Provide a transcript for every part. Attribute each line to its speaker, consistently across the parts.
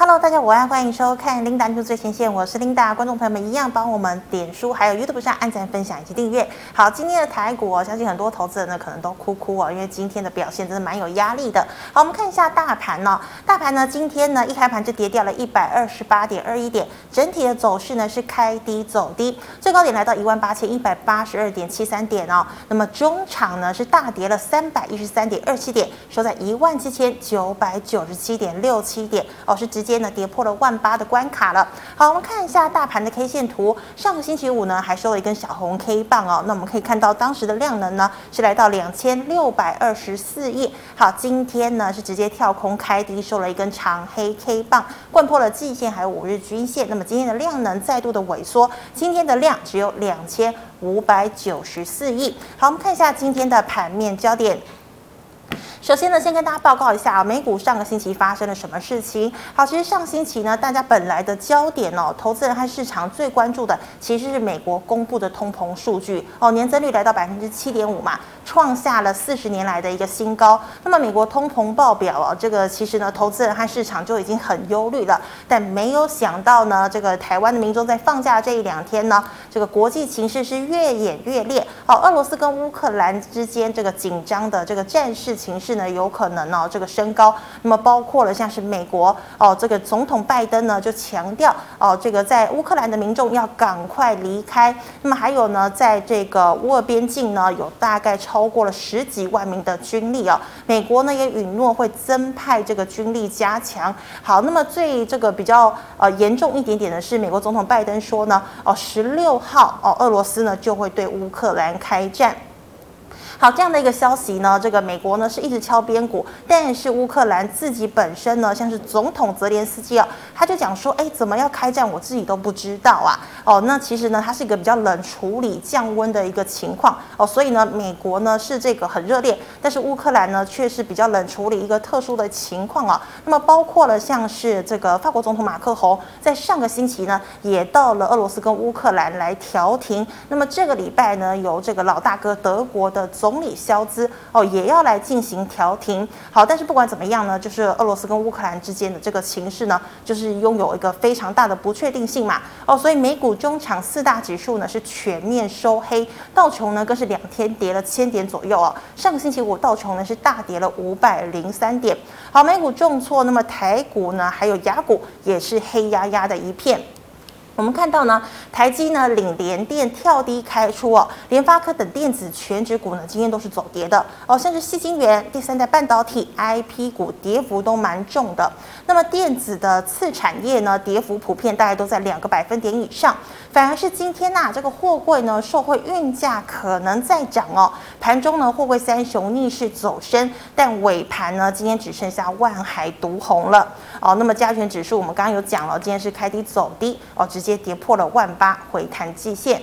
Speaker 1: Hello，大家午安，欢迎收看 Linda 最前线，我是 Linda。观众朋友们一样帮我们点书，还有 YouTube 上按赞、分享以及订阅。好，今天的台股，我相信很多投资人呢可能都哭哭哦，因为今天的表现真的蛮有压力的。好，我们看一下大盘呢、哦，大盘呢今天呢一开盘就跌掉了一百二十八点二一点，整体的走势呢是开低走低，最高点来到一万八千一百八十二点七三点哦。那么中场呢是大跌了三百一十三点二七点，收在一万七千九百九十七点六七点哦，是直接呢跌破了万八的关卡了。好，我们看一下大盘的 K 线图。上个星期五呢，还收了一根小红 K 棒哦。那我们可以看到当时的量能呢，是来到两千六百二十四亿。好，今天呢是直接跳空开低，收了一根长黑 K 棒，贯破了季线还有五日均线。那么今天的量能再度的萎缩，今天的量只有两千五百九十四亿。好，我们看一下今天的盘面焦点。首先呢，先跟大家报告一下啊，美股上个星期发生了什么事情？好，其实上星期呢，大家本来的焦点哦，投资人和市场最关注的其实是美国公布的通膨数据哦，年增率来到百分之七点五嘛，创下了四十年来的一个新高。那么美国通膨报表啊，这个其实呢，投资人和市场就已经很忧虑了，但没有想到呢，这个台湾的民众在放假这一两天呢，这个国际情势是越演越烈哦，俄罗斯跟乌克兰之间这个紧张的这个战事情势。呢有可能哦，这个升高，那么包括了像是美国哦，这个总统拜登呢就强调哦，这个在乌克兰的民众要赶快离开。那么还有呢，在这个乌俄边境呢，有大概超超过了十几万名的军力哦，美国呢也允诺会增派这个军力加强。好，那么最这个比较呃严重一点点的是，美国总统拜登说呢，哦，十六号哦，俄罗斯呢就会对乌克兰开战。好，这样的一个消息呢，这个美国呢是一直敲边鼓，但是乌克兰自己本身呢，像是总统泽连斯基啊，他就讲说，哎，怎么要开战，我自己都不知道啊。哦，那其实呢，它是一个比较冷处理、降温的一个情况哦，所以呢，美国呢是这个很热烈，但是乌克兰呢却是比较冷处理一个特殊的情况啊。那么包括了像是这个法国总统马克宏在上个星期呢，也到了俄罗斯跟乌克兰来调停。那么这个礼拜呢，由这个老大哥德国的总总理肖兹哦，也要来进行调停。好，但是不管怎么样呢，就是俄罗斯跟乌克兰之间的这个情势呢，就是拥有一个非常大的不确定性嘛。哦，所以美股中场四大指数呢是全面收黑，道琼呢更是两天跌了千点左右哦。上个星期五道琼呢是大跌了五百零三点。好，美股重挫，那么台股呢还有雅股也是黑压压的一片。我们看到呢，台积呢领联电跳低开出哦，联发科等电子全值股呢今天都是走跌的哦，像是矽晶圆、第三代半导体、IP 股跌幅都蛮重的。那么电子的次产业呢，跌幅普遍大概都在两个百分点以上。反而是今天呐、啊，这个货柜呢，受惠运价可能在涨哦。盘中呢，货柜三雄逆势走升，但尾盘呢，今天只剩下万海独红了哦。那么加权指数我们刚刚有讲了，今天是开低走低哦，直接跌破了万八，回弹季线。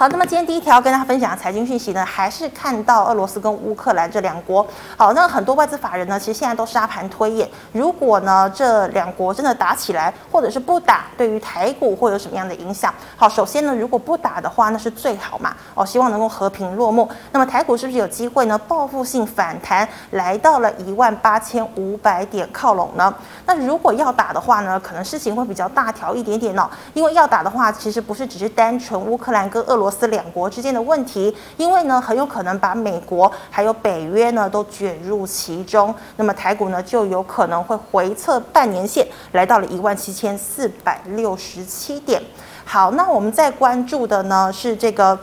Speaker 1: 好，那么今天第一条跟大家分享的财经讯息呢，还是看到俄罗斯跟乌克兰这两国。好，那很多外资法人呢，其实现在都沙盘推演，如果呢这两国真的打起来，或者是不打，对于台股会有什么样的影响？好，首先呢，如果不打的话，那是最好嘛。哦，希望能够和平落幕。那么台股是不是有机会呢？报复性反弹，来到了一万八千五百点靠拢呢？那如果要打的话呢，可能事情会比较大条一点点哦。因为要打的话，其实不是只是单纯乌克兰跟俄罗斯。两国之间的问题，因为呢很有可能把美国还有北约呢都卷入其中，那么台股呢就有可能会回测半年线，来到了一万七千四百六十七点。好，那我们再关注的呢是这个。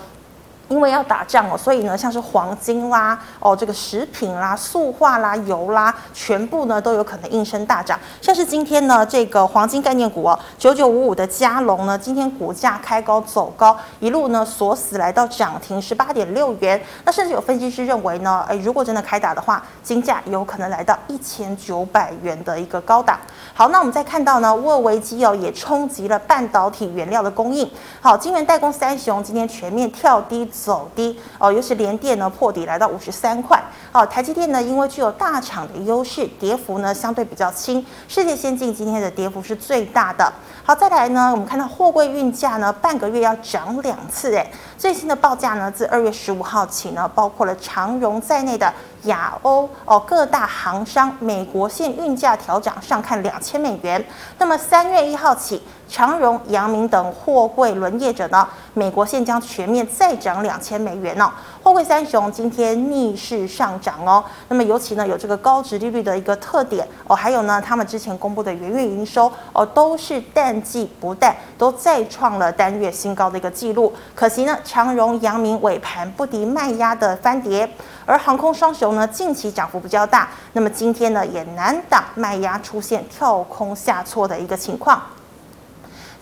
Speaker 1: 因为要打仗哦，所以呢，像是黄金啦、哦这个食品啦、塑化啦、油啦，全部呢都有可能应声大涨。像是今天呢，这个黄金概念股哦，九九五五的佳龙呢，今天股价开高走高，一路呢锁死来到涨停十八点六元。那甚至有分析师认为呢，诶，如果真的开打的话，金价有可能来到一千九百元的一个高档。好，那我们再看到呢，乌俄危机哦，也冲击了半导体原料的供应。好，晶圆代工三雄今天全面跳低。走低哦，尤其联电呢破底来到五十三块。哦，台积电呢因为具有大厂的优势，跌幅呢相对比较轻。世界先进今天的跌幅是最大的。好，再来呢，我们看到货柜运价呢半个月要涨两次，诶，最新的报价呢自二月十五号起呢，包括了长荣在内的亚欧哦各大航商美国线运价调涨上看两千美元。那么三月一号起，长荣、阳明等货柜轮业者呢，美国线将全面再涨两千美元哦。货柜三雄今天逆势上涨哦。那么尤其呢有这个高值利率的一个特点哦，还有呢他们之前公布的元月营收哦都是淡季不淡，都再创了单月新高的一个记录。可惜呢长荣、阳明尾盘不敌卖压的翻跌，而航空双雄呢近期涨幅比较大，那么今天呢也难挡卖压出现跳空下挫的一个情况。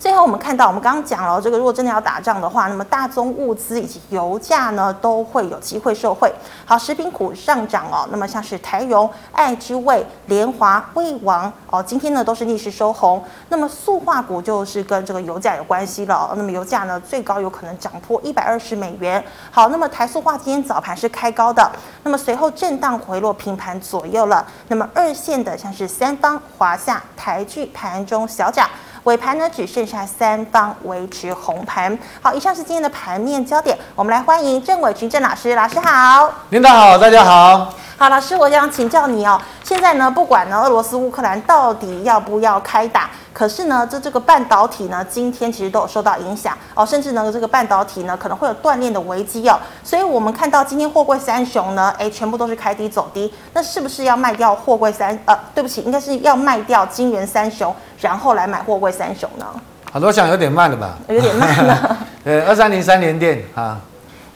Speaker 1: 最后，我们看到，我们刚刚讲了，这个如果真的要打仗的话，那么大宗物资以及油价呢，都会有机会受惠。好，食品股上涨哦，那么像是台荣、爱之味、联华、威王哦，今天呢都是逆势收红。那么塑化股就是跟这个油价有关系了。那么油价呢最高有可能涨破一百二十美元。好，那么台塑化今天早盘是开高的，那么随后震荡回落，平盘左右了。那么二线的像是三方、华夏、台聚盘中小涨。尾盘呢，只剩下三方维持红盘。好，以上是今天的盘面焦点。我们来欢迎郑伟群郑老师，老师好。
Speaker 2: 领导好，大家好。
Speaker 1: 好，老师，我想请教你哦。现在呢，不管呢，俄罗斯乌克兰到底要不要开打，可是呢，这这个半导体呢，今天其实都有受到影响哦，甚至呢，这个半导体呢，可能会有断链的危机哦。所以我们看到今天货柜三雄呢，哎，全部都是开低走低。那是不是要卖掉货柜三？呃，对不起，应该是要卖掉金圆三雄，然后来买货柜三雄呢？
Speaker 2: 好多想有点慢了吧？
Speaker 1: 有点慢了。
Speaker 2: 呃，二三零三连电啊。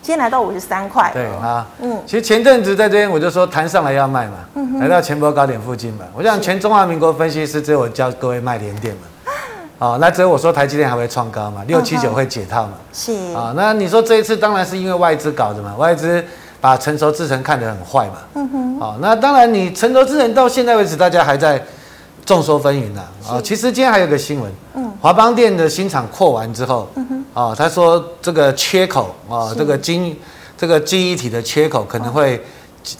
Speaker 1: 今天来到五十三块，
Speaker 2: 对啊，嗯，其实前阵子在这边我就说弹上来要卖嘛，嗯、来到前波高点附近嘛，我想全中华民国分析师只有我教各位卖连电嘛，哦，那只有我说台积电还会创高嘛，六七九会解套嘛，是。啊，那你说这一次当然是因为外资搞的嘛，外资把成熟制程看得很坏嘛，嗯哼，哦，那当然你成熟制程到现在为止大家还在。众说纷纭呐，啊，其实今天还有个新闻，嗯，华邦店的新厂扩完之后，啊，他说这个缺口啊，这个晶这个记忆体的缺口可能会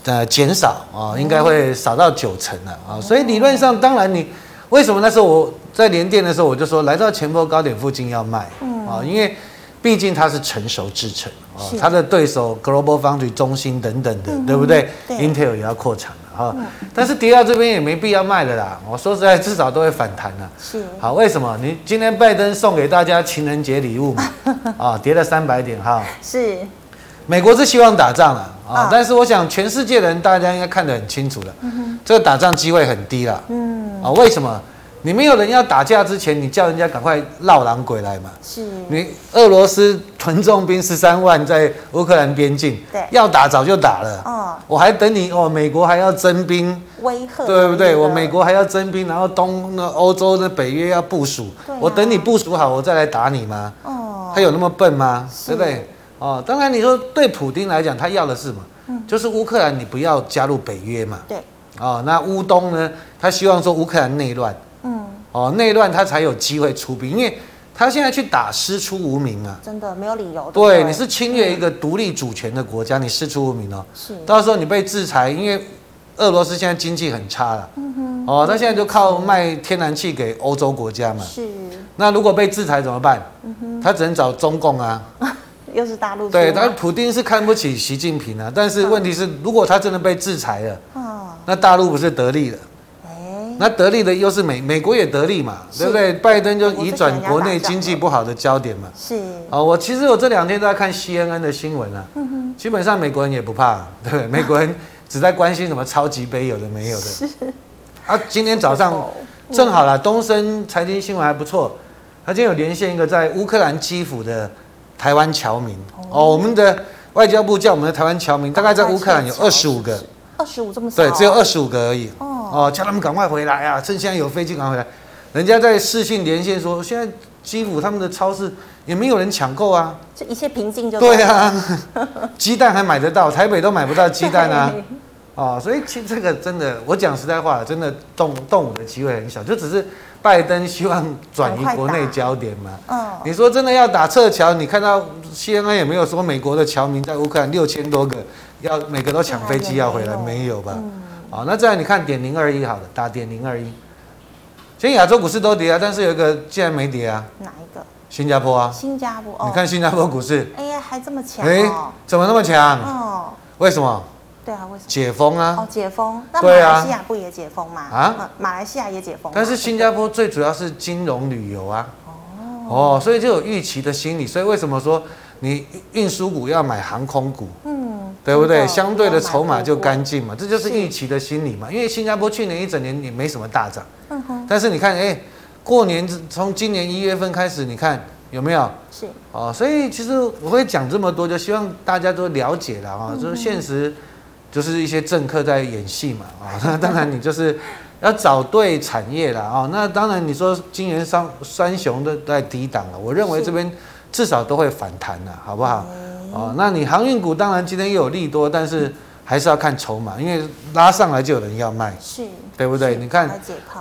Speaker 2: 呃减少啊，应该会少到九成了啊，所以理论上，当然你为什么那时候我在联电的时候我就说来到前波高点附近要卖，嗯。啊，因为毕竟它是成熟制程啊，它的对手 Global Foundry、中芯等等的，对不对？Intel 也要扩厂。啊，但是跌到这边也没必要卖了啦。我说实在，至少都会反弹了。是，好，为什么？你今天拜登送给大家情人节礼物嘛？啊，跌了三百点哈。是，美国是希望打仗了啊，但是我想全世界的人大家应该看得很清楚了，这个打仗机会很低了。嗯，啊，为什么？你没有人要打架之前，你叫人家赶快绕狼鬼来嘛？是。你俄罗斯屯重兵十三万在乌克兰边境，对，要打早就打了。哦。我还等你哦，美国还要征兵，威吓，对不对？我美国还要征兵，然后东那欧洲的北约要部署，我等你部署好，我再来打你吗？哦。他有那么笨吗？对不对？哦，当然你说对普丁来讲，他要的是什么？嗯，就是乌克兰你不要加入北约嘛。对。哦，那乌东呢？他希望说乌克兰内乱。嗯，哦，内乱他才有机会出兵，因为他现在去打师出无名啊，
Speaker 1: 真的没有理由。
Speaker 2: 对，你是侵略一个独立主权的国家，你师出无名哦，是，到时候你被制裁，因为俄罗斯现在经济很差了，嗯哼，哦，他现在就靠卖天然气给欧洲国家嘛，是，那如果被制裁怎么办？他只能找中共啊，
Speaker 1: 又是大陆，
Speaker 2: 对，他普丁是看不起习近平啊，但是问题是，如果他真的被制裁了，那大陆不是得利了？那得利的又是美，美国也得利嘛，是对不对？拜登就移转国内经济不好的焦点嘛。是。哦，我其实我这两天都在看 CNN 的新闻啊。嗯。基本上美国人也不怕，对不对？美国人只在关心什么超级杯有的没有的。是。啊，今天早上正好啦，东森财经新闻还不错，他今天有连线一个在乌克兰基辅的台湾侨民。哦。我们的外交部叫我们的台湾侨民，大概在乌克兰有二十五个。
Speaker 1: 二十五这么少？
Speaker 2: 对，只有二十五个而已。哦，叫他们赶快回来啊！趁现在有飞机赶快回来。人家在视讯连线说，现在基辅他们的超市也没有人抢购啊，
Speaker 1: 这一切平静就
Speaker 2: 对啊。鸡蛋还买得到，台北都买不到鸡蛋啊。对哦，所以其实这个真的，我讲实在话，真的动动武的机会很小，就只是拜登希望转移国内焦点嘛。嗯。你说真的要打撤侨，你看到 CNN 也没有说美国的侨民在乌克兰六千多个，要每个都抢飞机要回来，没有吧？嗯好，那这样你看点零二一好了，打点零二一。今天亚洲股市都跌啊，但是有一个竟然没跌啊。哪一个？新加坡啊。
Speaker 1: 新加坡。哦。
Speaker 2: 你看新加坡股市。
Speaker 1: 哎呀，还这么强。哎，
Speaker 2: 怎么那么强？哦。为什么？
Speaker 1: 对啊，为什么？
Speaker 2: 解封啊。
Speaker 1: 哦，解封。那
Speaker 2: 马
Speaker 1: 来西亚不也解封吗？
Speaker 2: 啊，
Speaker 1: 马来西亚也解封。
Speaker 2: 但是新加坡最主要是金融旅游啊。哦。哦，所以就有预期的心理。所以为什么说你运输股要买航空股？嗯。对不对？相对的筹码就干净嘛，这就是预期的心理嘛。因为新加坡去年一整年也没什么大涨。嗯哼。但是你看，哎，过年从今年一月份开始，你看。有没有？是哦，所以其实我会讲这么多，就希望大家都了解了啊。就是现实，就是一些政客在演戏嘛啊。那当然你就是要找对产业了啊。那当然你说金元双双雄都在低档了，我认为这边至少都会反弹了，好不好？哦，那你航运股当然今天又有利多，但是还是要看筹码，因为拉上来就有人要卖，是，对不对？你看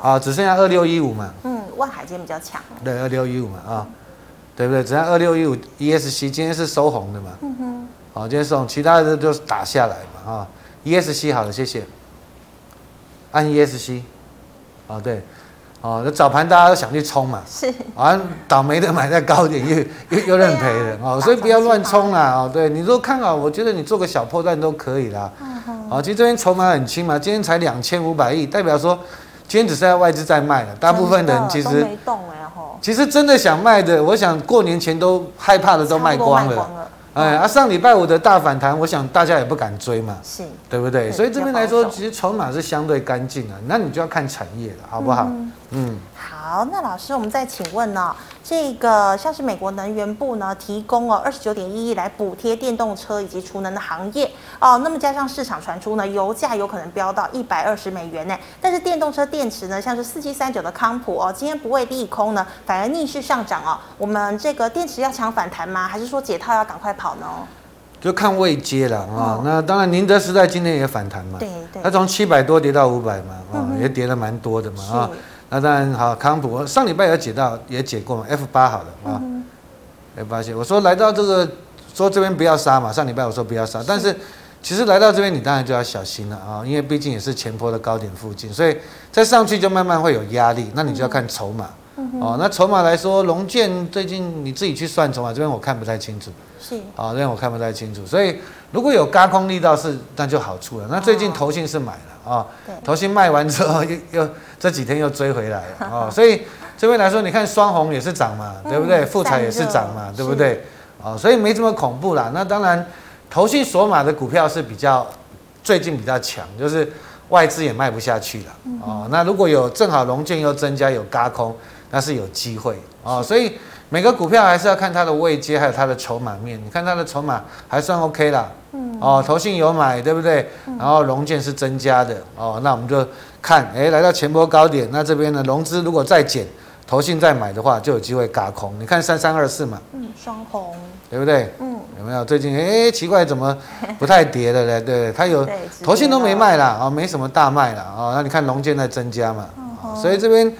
Speaker 2: 啊，只剩下二六一五嘛。嗯，
Speaker 1: 万海今天比较强。
Speaker 2: 对，二六一五嘛啊。对不对？只要二六一五 ESC 今天是收红的嘛？嗯哼。好，今天收红，其他的就打下来嘛啊。ESC 好了，谢谢。按 ESC。啊，对。哦，那早盘大家都想去冲嘛。是。啊，倒霉的买在高点又又又认赔了哦，所以不要乱冲啦哦。对，你说看好，我觉得你做个小破段都可以啦。嗯哼。好，其实这边筹码很轻嘛，今天才两千五百亿，代表说今天只剩下外资在卖了，大部分人其实。没动哎。其实真的想卖的，我想过年前都害怕的都卖光了。哎，啊，上礼拜五的大反弹，我想大家也不敢追嘛，是，对不对？所以这边来说，其实筹码是相对干净的，那你就要看产业了，好不好？嗯。
Speaker 1: 好，那老师，我们再请问呢？这个像是美国能源部呢，提供哦二十九点一亿来补贴电动车以及储能的行业哦，那么加上市场传出呢，油价有可能飙到一百二十美元呢。但是电动车电池呢，像是四七三九的康普哦，今天不会利空呢，反而逆势上涨哦。我们这个电池要抢反弹吗？还是说解套要赶快跑呢？
Speaker 2: 就看位接了啊。哦、那当然，宁德时代今天也反弹嘛，对对，它从七百多跌到五百嘛，啊、哦，嗯、也跌了蛮多的嘛啊。那当然好，康普上礼拜有解到，也解过嘛，F 八好了啊，F 八线，我说来到这个，说这边不要杀嘛，上礼拜我说不要杀，但是其实来到这边你当然就要小心了啊，因为毕竟也是前坡的高点附近，所以再上去就慢慢会有压力，那你就要看筹码，嗯、哦，那筹码来说，龙建最近你自己去算筹码，这边我看不太清楚，是，啊，这边我看不太清楚，所以如果有轧空力道是，那就好处了，那最近投信是买了。啊，投信卖完之后又又这几天又追回来了 啊，所以这边来说，你看双红也是涨嘛，对不对？富彩也是涨嘛，对不对？啊，所以没这么恐怖啦。那当然，投信锁码的股票是比较最近比较强，就是外资也卖不下去了啊。那如果有正好龙券又增加有轧空，那是有机会啊。所以每个股票还是要看它的位阶，还有它的筹码面。你看它的筹码还算 OK 啦。嗯，哦，投信有买，对不对？然后融券是增加的，哦，那我们就看，哎，来到前波高点，那这边呢，融资如果再减，投信再买的话，就有机会嘎空。你看三三二四嘛，嗯，双红，对不对？嗯，有没有？最近哎，奇怪，怎么 不太跌了嘞？对，它有投信都没卖啦，啊，没什么大卖啦。啊，那你看融券在增加嘛，所以这边。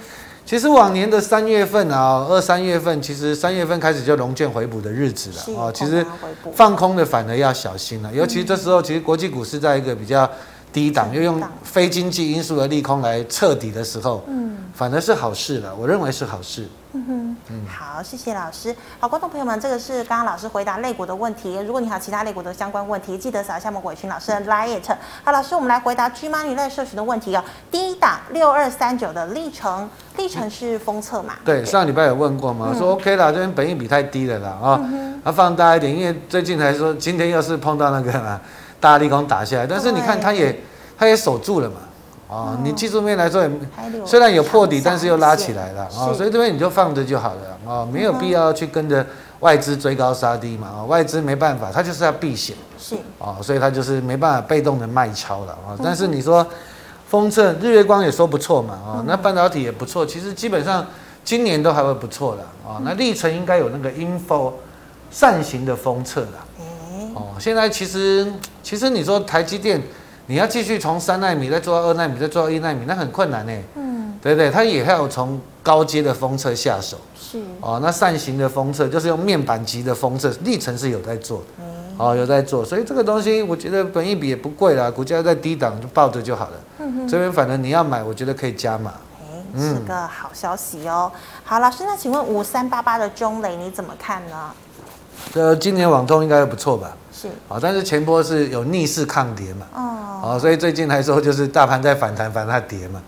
Speaker 2: 其实往年的三月份啊，二三月份，其实三月份开始就融券回补的日子了啊。其实放空的反而要小心了，尤其这时候，其实国际股市在一个比较低档，又用非经济因素的利空来彻底的时候，嗯，反而是好事了。我认为是好事。嗯哼，嗯，
Speaker 1: 好，谢谢老师。好，观众朋友们，这个是刚刚老师回答肋骨的问题。如果你还有其他肋骨的相关问题，记得扫一下莫伟群老师的 LINE。好，老师，我们来回答 G Money 类社群的问题哦。第一档六二三九的历程，历程是封测嘛？
Speaker 2: 对，上礼拜有问过嘛，说 OK 啦，这边本益比太低了啦啊，要放大一点，因为最近还说今天又是碰到那个嘛大利空打下来，但是你看它也它也守住了嘛。啊，你技术面来说也虽然有破底，但是又拉起来了啊，所以这边你就放着就好了啊，没有必要去跟着外资追高杀低嘛啊，外资没办法，它就是要避险，是啊，所以它就是没办法被动的卖超了啊。但是你说封测日月光也说不错嘛啊，那半导体也不错，其实基本上今年都还会不错的啊。那历程应该有那个 info 扇形的封测了，哦，现在其实其实你说台积电。你要继续从三纳米再做到二纳米，再做到一纳米，那很困难呢。嗯，对不对？它也要从高阶的封测下手。是哦，那扇形的封测就是用面板级的封测，历程是有在做的。嗯，哦，有在做，所以这个东西我觉得本益比也不贵啦，股价在低档就抱着就好了。嗯哼，这边反正你要买，我觉得可以加码。哎，是个好消息哦。好，老师，那请问五三八八的中磊你怎么看呢？这今年网通应该不错吧？是，啊，但是前波是有逆势抗跌嘛？哦。哦，所以最近来说就是大盘在反弹，反弹跌嘛，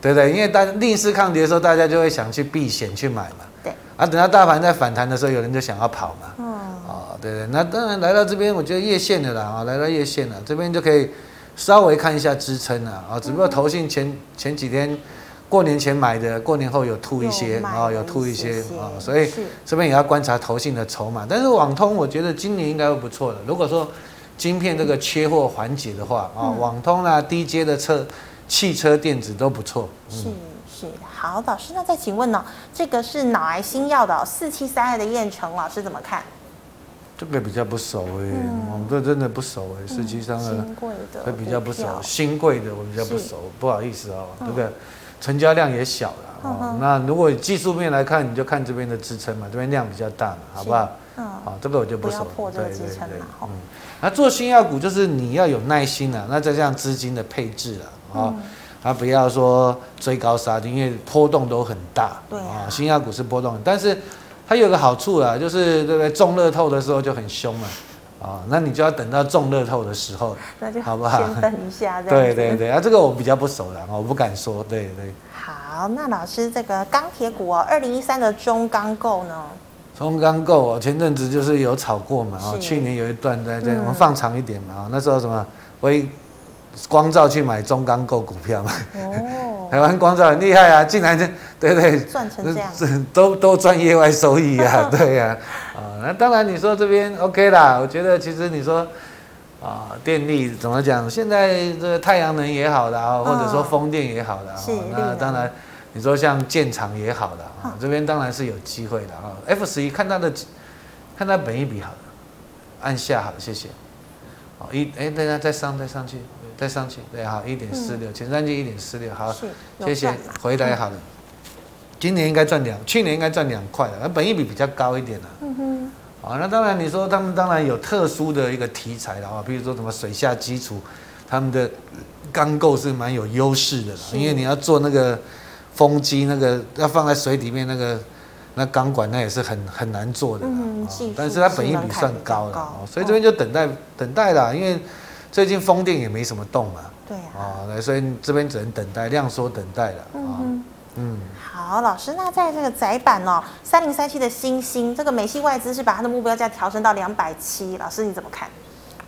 Speaker 2: 对不对？因为当逆势抗跌的时候，大家就会想去避险去买嘛。
Speaker 1: 对。
Speaker 2: 啊，等到大盘在反弹的时候，有人就想要跑嘛。
Speaker 1: 嗯。
Speaker 2: 哦，对对，那当然来到这边，我觉得月线的啦，啊，来到月线了，这边就可以稍微看一下支撑了啊。只不过投信前前几天过年前买的，过年后有吐一些啊，有吐一些啊，所以这边也要观察投信的筹码。但是网通，我觉得今年应该会不错的。如果说晶片这个缺货缓解的话啊，网通啊，低阶的车、汽车电子都不错。
Speaker 1: 是是，好，老师，那再请问呢？这个是脑癌新药的四七三二的彦成老师怎么看？
Speaker 2: 这个比较不熟哎、欸，嗯、我们这真的不熟哎、欸，四七三二会比较不熟，新贵的我比较不熟，不好意思哦，这个、嗯、成交量也小了那如果技术面来看，你就看这边的支撑嘛，这边量比较大嘛，好不好？嗯，好，这个我就不熟。
Speaker 1: 不对对对，嗯。
Speaker 2: 那做新药股就是你要有耐心啊，那再加上资金的配置啊，啊、嗯，啊不要说追高杀低，因为波动都很大。对啊，新药股是波动，但是。它有个好处啊，就是对不对？中乐透的时候就很凶嘛，啊，那你就要等到中乐透的时候，
Speaker 1: 那就好不好？先等一下，
Speaker 2: 对对对啊，这个我比较不熟了，我不敢说，对对。
Speaker 1: 好，那老师这个钢铁股哦，二零一三的中钢构呢？
Speaker 2: 中钢构哦，前阵子就是有炒过嘛，哦，去年有一段在这，嗯、我们放长一点嘛，哦，那时候什么微光照去买中钢构股票嘛。哦。台湾光照很厉害啊，竟然就对对
Speaker 1: 赚成这样，
Speaker 2: 都都赚业外收益啊，对呀，啊，啊，那当然你说这边 OK 啦，我觉得其实你说啊，电力怎么讲？现在这个太阳能也好的啊，或者说风电也好的啊，那当然你说像建厂也好的啊，这边当然是有机会的啊。F 十一看它的，看它本一比好的，按下好，谢谢。好一哎，等下再上再上去。再上去，对，好，一点四六，前三季一点四六，好，谢谢，回来好了。今年应该赚两，去年应该赚两块了，那本益比比较高一点了。嗯哼。好，那当然你说他们当然有特殊的一个题材的话，比如说什么水下基础，他们的钢构是蛮有优势的，因为你要做那个风机，那个要放在水里面那个那钢管，那也是很很难做的。嗯，但是它本益比算高了，所以这边就等待等待啦，因为。最近风电也没什么动嘛，
Speaker 1: 对
Speaker 2: 啊，哦、所以这边只能等待，量缩等待了。嗯
Speaker 1: 哼嗯，好，老师，那在这个窄板哦，三零三七的星星，这个美系外资是把它的目标价调升到两百七，老师你怎么看？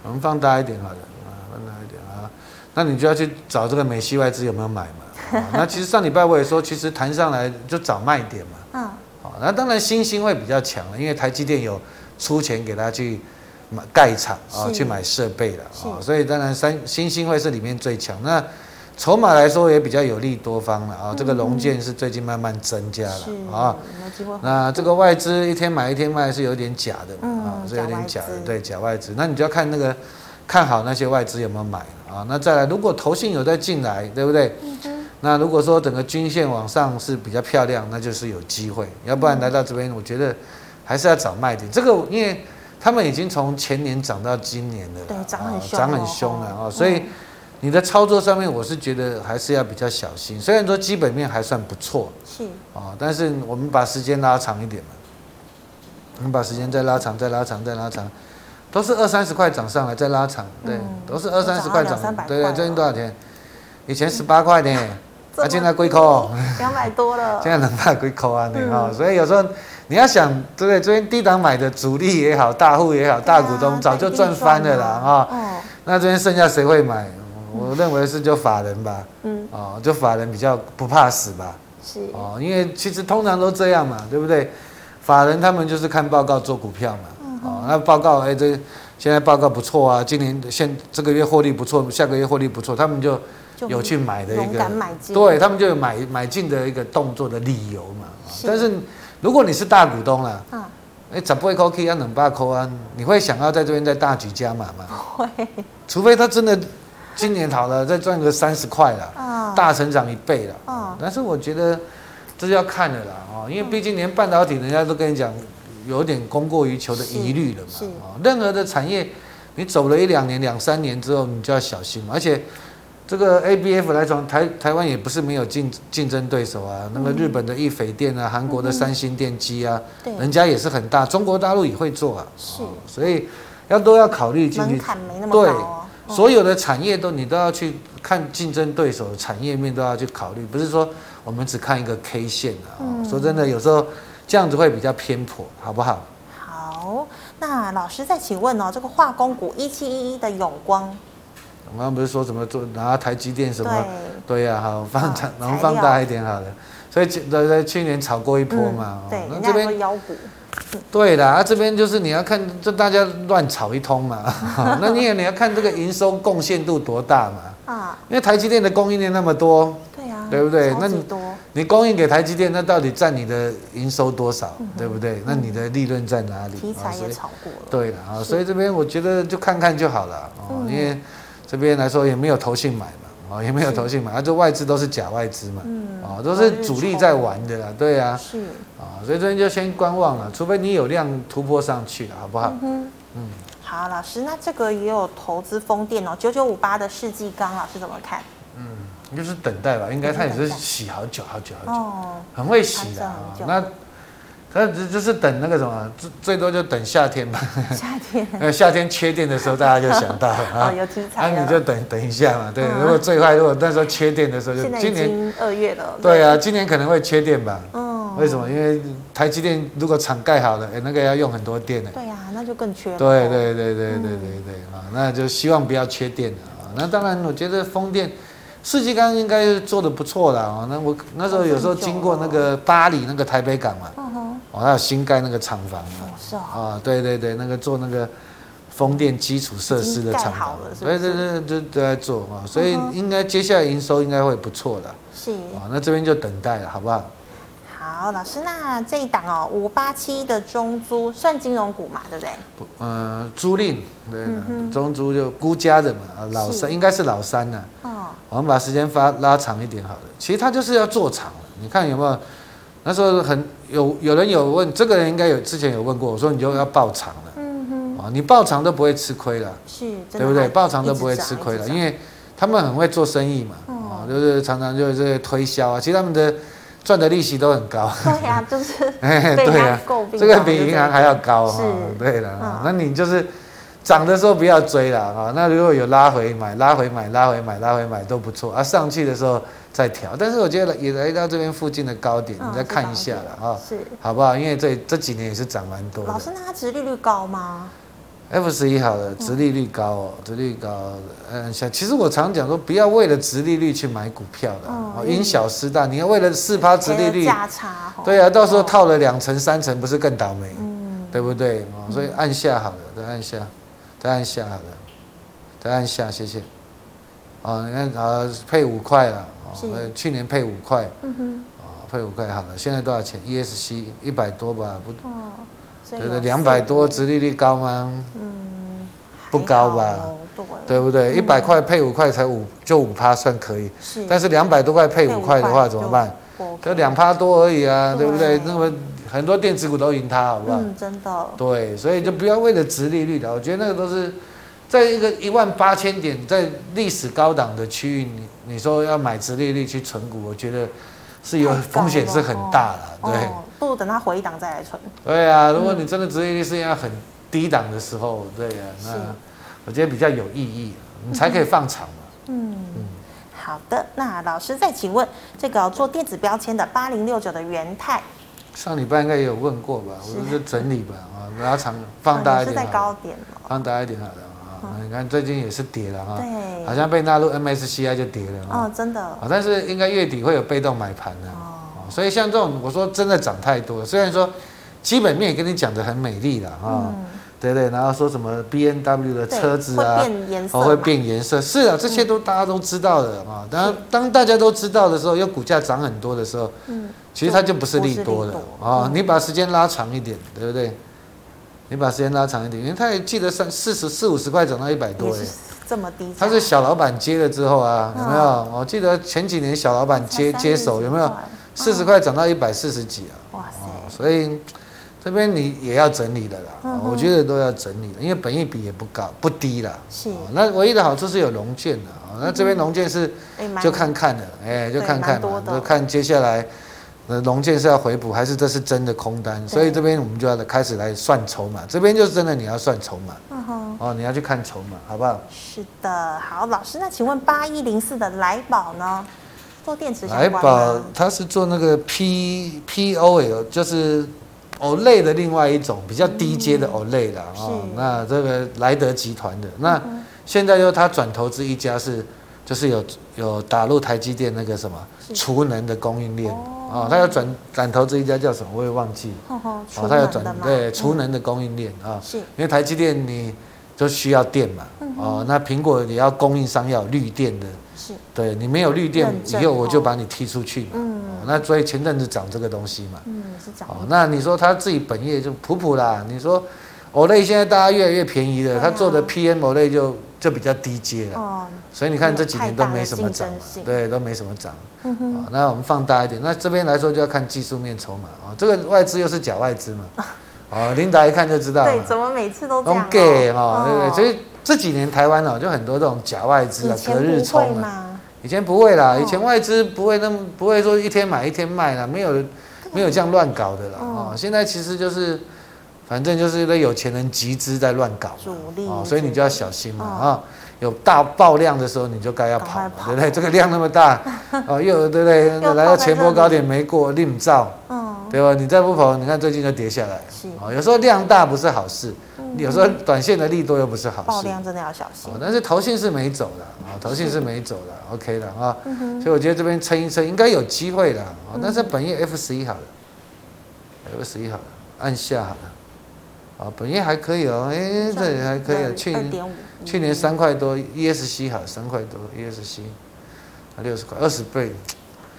Speaker 2: 我们放大一点好了，啊，放大一点啊，那你就要去找这个美系外资有没有买嘛？哦、那其实上礼拜我也说，其实谈上来就找卖点嘛。嗯，好、哦，那当然星星会比较强了，因为台积电有出钱给他去。买盖厂啊，去买设备了啊，所以当然三新兴会是里面最强。那筹码来说也比较有利多方了啊，这个龙建是最近慢慢增加了啊。那这个外资一天买一天卖是有点假的啊，是有点假的，对，假外资。那你就要看那个看好那些外资有没有买啊。那再来，如果投信有在进来，对不对？那如果说整个均线往上是比较漂亮，那就是有机会。要不然来到这边，我觉得还是要找卖点。这个因为。他们已经从前年涨到今年了，
Speaker 1: 对，涨很凶，
Speaker 2: 涨很凶了啊！所以你的操作上面，我是觉得还是要比较小心。虽然说基本面还算不错，是啊，但是我们把时间拉长一点嘛，我们把时间再拉长，再拉长，再拉长，都是二三十块涨上来，再拉长，对，都是二三十块涨，对对，最近多少钱？以前十八块呢，啊，现在贵扣，
Speaker 1: 两百多了，
Speaker 2: 现在两百贵扣啊，你啊，所以有时候。你要想对不对？这边低档买的主力也好，大户也好，大股东早就赚翻了啦啊！那这边剩下谁会买？我认为是就法人吧。嗯。哦，就法人比较不怕死吧。是。哦，因为其实通常都这样嘛，对不对？法人他们就是看报告做股票嘛。哦，那报告哎，这现在报告不错啊，今年现这个月获利不错，下个月获利不错，他们就有去买的一个，对他们就有买买进的一个动作的理由嘛。但是。如果你是大股东了，嗯，哎，十八块 K 要两百块啊，你会想要在这边再大举加码吗？会，除非他真的今年好了，再赚个三十块了，嗯，大成长一倍了，嗯，但是我觉得这是要看的啦，哦，因为毕竟连半导体人家都跟你讲有点供过于求的疑虑了嘛，哦，任何的产业你走了一两年、两三年之后，你就要小心嘛，而且。这个 A B F 来讲，台台湾也不是没有竞竞争对手啊。那个日本的易斐电啊，韩国的三星电机啊，对，人家也是很大。中国大陆也会做啊，是，所以要都要考虑进去。门槛没那么高。对，所有的产业都你都要去看竞争对手的产业面都要去考虑，不是说我们只看一个 K 线啊。嗯、说真的，有时候这样子会比较偏颇，好不好？
Speaker 1: 好，那老师再请问哦，这个化工股一七一一的永光，
Speaker 2: 我刚刚不是说什么做拿台积电什
Speaker 1: 么？
Speaker 2: 对，呀、啊，好放长，然后放大一点好了。所以在在去年炒过一波嘛，
Speaker 1: 嗯、对，那这边妖股。
Speaker 2: 对的，啊，这边就是你要看，这大家乱炒一通嘛，那你也你要看这个营收贡献度多大嘛，啊，因为台积电的供应链那么多，
Speaker 1: 对呀，
Speaker 2: 对不对？那你你供应给台积电，那到底占你的营收多少，对不对？那你的利润在哪里？
Speaker 1: 题材也炒过了，
Speaker 2: 对的啊，所以这边我觉得就看看就好了，哦，因为这边来说也没有投信买嘛。哦，也没有投信买，啊，这外资都是假外资嘛，嗯，哦，都是主力在玩的啦，对啊，是，啊，所以这边就先观望了，除非你有量突破上去了，好不好？嗯，
Speaker 1: 嗯好，老师，那这个也有投资风电哦，九九五八的世纪钢，老师怎么看？
Speaker 2: 嗯，就是等待吧，应该他也是洗好久好久好久，哦，很会洗的啊，那。那只就是等那个什么，最最多就等夏天吧。
Speaker 1: 夏天。
Speaker 2: 呃，夏天缺电的时候，大家就想到 啊，
Speaker 1: 有题材。
Speaker 2: 那你就等等一下嘛，对。如果最坏，如果那时候缺电的时候，就今年
Speaker 1: 二月了。
Speaker 2: 对啊，今年可能会缺电吧。嗯。为什么？因为台积电如果厂盖好了，哎，那个要用很多电的。
Speaker 1: 对呀，那就更缺了。
Speaker 2: 对对对对对对对啊，那就希望不要缺电啊。那当然，我觉得风电。世纪钢应该做的不错的哦。那我那时候有时候经过那个巴黎那个台北港嘛，哦，还有新盖那个厂房嘛，是啊，对对对，那个做那个风电基础设施的厂房，对对对，都都在做啊，所以应该接下来营收应该会不错的。是啊，那这边就等待了，好不好？
Speaker 1: 好，老师，那这一档哦，五八七的中租算金融股嘛，对不对？不，
Speaker 2: 呃，租赁，对，中租就孤家的嘛，老三应该是老三呢。我们把时间发拉长一点，好了。其实他就是要做长了。你看有没有？那时候很有有人有问，这个人应该有之前有问过我说，你就要抱长了。嗯哼。啊，你抱长都不会吃亏了，是，对不对？抱长都不会吃亏了，因为他们很会做生意嘛。啊，就是常常就是推销啊，其实他们的赚的利息都很高。
Speaker 1: 对呀，就是。
Speaker 2: 哎，对呀，这个比银行还要高哈。对了，那你就是。涨的时候不要追了啊，那如果有拉回买，拉回买，拉回买，拉回买都不错啊。上去的时候再调，但是我觉得也来到这边附近的高点，你再看一下了啊，是好不好？因为这这几年也是涨蛮多的。
Speaker 1: 老师，那它殖利率高吗
Speaker 2: ？F 十一好了，殖利率高哦，殖利率高。嗯，像其实我常讲说，不要为了殖利率去买股票的，哦，因小失大。你要为了四趴殖利率价差，对啊，到时候套了两成三成，不是更倒霉？嗯，对不对？所以按下好了，再按下。再按下好了，再按下，谢谢。哦，你看啊，配五块了，哦，去年配五块，嗯哼，哦，配五块好了，现在多少钱？ESC 一百多吧，不，哦，对对，两百多，殖利率高吗？嗯，不高吧，对不对？一百块配五块才五，就五趴算可以。是，但是两百多块配五块的话怎么办？就两趴多而已啊，对不对？那么。很多电子股都赢它，好不好？
Speaker 1: 嗯，真的。
Speaker 2: 对，所以就不要为了殖利率的，我觉得那个都是在一个一万八千点，在历史高档的区域，你你说要买殖利率去存股，我觉得是有风险是很大的，对。
Speaker 1: 不如等它回档再来存。
Speaker 2: 对啊，如果你真的殖利率是要很低档的时候，对啊，那我觉得比较有意义，你才可以放长嘛。嗯
Speaker 1: 嗯。好的，那老师再请问，这个做电子标签的八零六九的元太。
Speaker 2: 上礼拜应该也有问过吧，我们就整理吧啊，拉长放大一点，放大一点好了啊。你看最近也是跌了哈，对，好像被纳入 MSCI 就跌了哦，
Speaker 1: 真的。
Speaker 2: 啊，但是应该月底会有被动买盘的哦，所以像这种我说真的涨太多了，虽然说基本面也跟你讲的很美丽了啊，对对，然后说什么 B N W 的车子啊，哦会变颜色，是啊，这些都大家都知道的啊。当当大家都知道的时候，又股价涨很多的时候，嗯。其实它就不是利多的啊！你把时间拉长一点，对不对？你把时间拉长一点，因为他也记得三四十四五十块涨到一百多哎，
Speaker 1: 这么低。
Speaker 2: 他是小老板接了之后啊，有没有？我记得前几年小老板接接手有没有？四十块涨到一百四十几啊！哇塞！所以这边你也要整理的啦，我觉得都要整理的，因为本益比也不高不低啦。是。那唯一的好处是有融券的啊，那这边融券是就看看了，哎，就看看了，就看接下来。那龙券是要回补，还是这是真的空单？所以这边我们就要开始来算筹码，这边就是真的你要算筹码，嗯哼，哦，你要去看筹码，好不好？
Speaker 1: 是的，好，老师，那请问八一零四的来宝呢？做电池相关
Speaker 2: 来宝它是做那个 P P O L，就是 OLED 的另外一种比较低阶的 Olay 啦，哦，那这个莱德集团的，那现在又他转投资一家是，就是有有打入台积电那个什么储能的供应链。哦，他要转转投资一家叫什么？我也忘记。哦，他要转对储能的供应链啊。是。因为台积电你就需要电嘛。哦，那苹果也要供应商要有绿电的。是。对你没有绿电，以后我就把你踢出去嘛。嗯。那所以前阵子涨这个东西嘛。嗯，是涨。哦，那你说他自己本业就普普啦。你说 OLED 现在大家越来越便宜了，他做的 PM OLED 就。就比较低阶了，哦，所以你看这几年都没什么涨，对，都没什么涨。嗯哼，那我们放大一点，那这边来说就要看技术面筹码啊。这个外资又是假外资嘛，哦，琳达一看就知道。
Speaker 1: 对，怎么每次都这样？
Speaker 2: 给哈，对不对？所以这几年台湾哦，就很多这种假外资啊，隔日冲啊。以前不会啦，以前外资不会那么不会说一天买一天卖啦，没有没有这样乱搞的啦。哦，现在其实就是。反正就是那有钱人集资在乱搞，哦，所以你就要小心嘛啊！有大爆量的时候，你就该要跑，对不对？这个量那么大，哦，又对不对？来到前波高点没过，你不照，嗯，对吧？你再不跑，你看最近就跌下来，啊，有时候量大不是好事，有时候短线的利多又不是好事，
Speaker 1: 爆量真的要小心。
Speaker 2: 但是投信是没走的啊，投信是没走的，OK 的啊，所以我觉得这边撑一撑应该有机会的啊。但是本业 F 十一好了，F 十一好了，按下好了。啊，本业还可以哦，哎，这也还可以啊。去年去年三块多，ESC 好，三块多，ESC，啊，六十块，二十倍，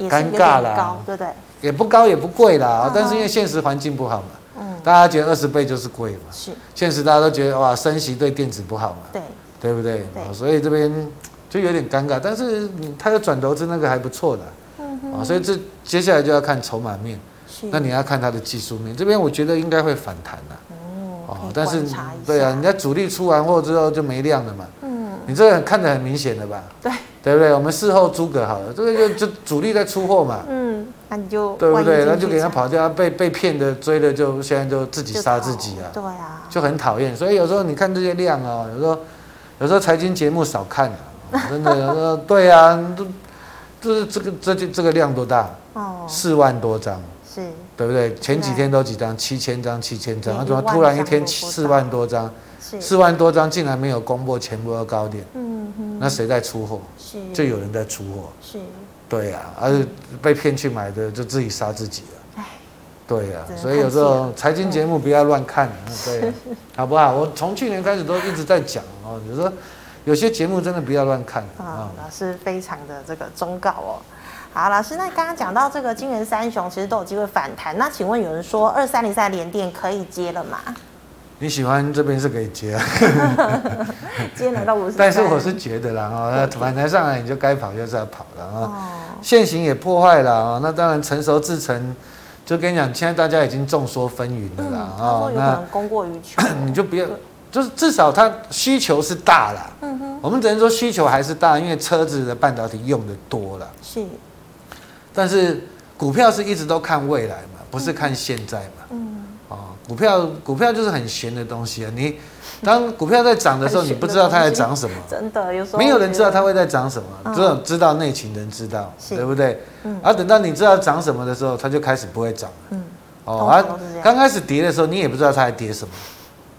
Speaker 2: 尴尬啦，
Speaker 1: 对不对？
Speaker 2: 也不高也不贵啦，但是因为现实环境不好嘛，嗯，大家觉得二十倍就是贵嘛，是，现实大家都觉得哇，升息对电子不好嘛，对，对不对？所以这边就有点尴尬，但是他的转投资那个还不错的，嗯啊，所以这接下来就要看筹码面，那你要看它的技术面，这边我觉得应该会反弹的。哦，但是对啊，人家主力出完货之后就没量了嘛。嗯，你这个看得很明显的吧？对，对不对？我们事后诸葛好了，这个就就主力在出货嘛。嗯，那你就对不对？那就给他跑掉，被被骗的追的就现在就自己杀自己啊。对啊，就很讨厌。所以有时候你看这些量啊，有时候有时候财经节目少看啊，真的有时候对啊，都就是这个这就这个量多大？哦，四万多张。是，对不对？前几天都几张，七千张，七千张，啊，怎么突然一天四万多张？四万多张竟然没有公布前波的高点？嗯哼，那谁在出货？是，就有人在出货。是，对呀，而且被骗去买的就自己杀自己了。哎，对呀，所以有时候财经节目不要乱看，对，好不好？我从去年开始都一直在讲哦，有时候有些节目真的不要乱看啊。
Speaker 1: 老师非常的这个忠告哦。好，老师，那刚刚讲到这个金元三雄其实都有机会反弹，那请问有人说二三零三连电可以接了吗？
Speaker 2: 你喜欢这边是可以接啊，
Speaker 1: 接来到五十，
Speaker 2: 但是我是觉得啦，哦，那反弹上来你就该跑就是要跑了啊，现行也破坏了啊，那当然成熟制成，就跟你讲，现在大家已经众说纷纭了啦啊，
Speaker 1: 那供过于求，
Speaker 2: 你就不要，就是至少它需求是大了，嗯哼，我们只能说需求还是大，因为车子的半导体用的多了，是。但是股票是一直都看未来嘛，不是看现在嘛。嗯。哦，股票股票就是很玄的东西啊。你当股票在涨的时候，你不知道它在涨什么。真的，有时候没有人知道它会在涨什么，只有知道内情人知道，对不对？嗯。而等到你知道涨什么的时候，它就开始不会涨了。嗯。哦，啊刚开始跌的时候，你也不知道它在跌什么。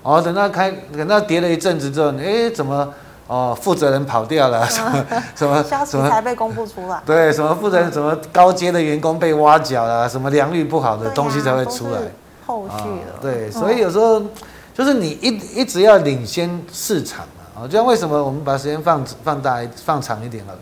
Speaker 2: 哦，等到开等到跌了一阵子之后，哎，怎么？哦，负责人跑掉了，什么什么
Speaker 1: 消息才被公布出来？
Speaker 2: 对，什么负责人，什么高阶的员工被挖角了，什么良率不好的东西才会出来。
Speaker 1: 后续的。
Speaker 2: 对，所以有时候就是你一一直要领先市场嘛。啊，就像为什么我们把时间放放大放长一点了？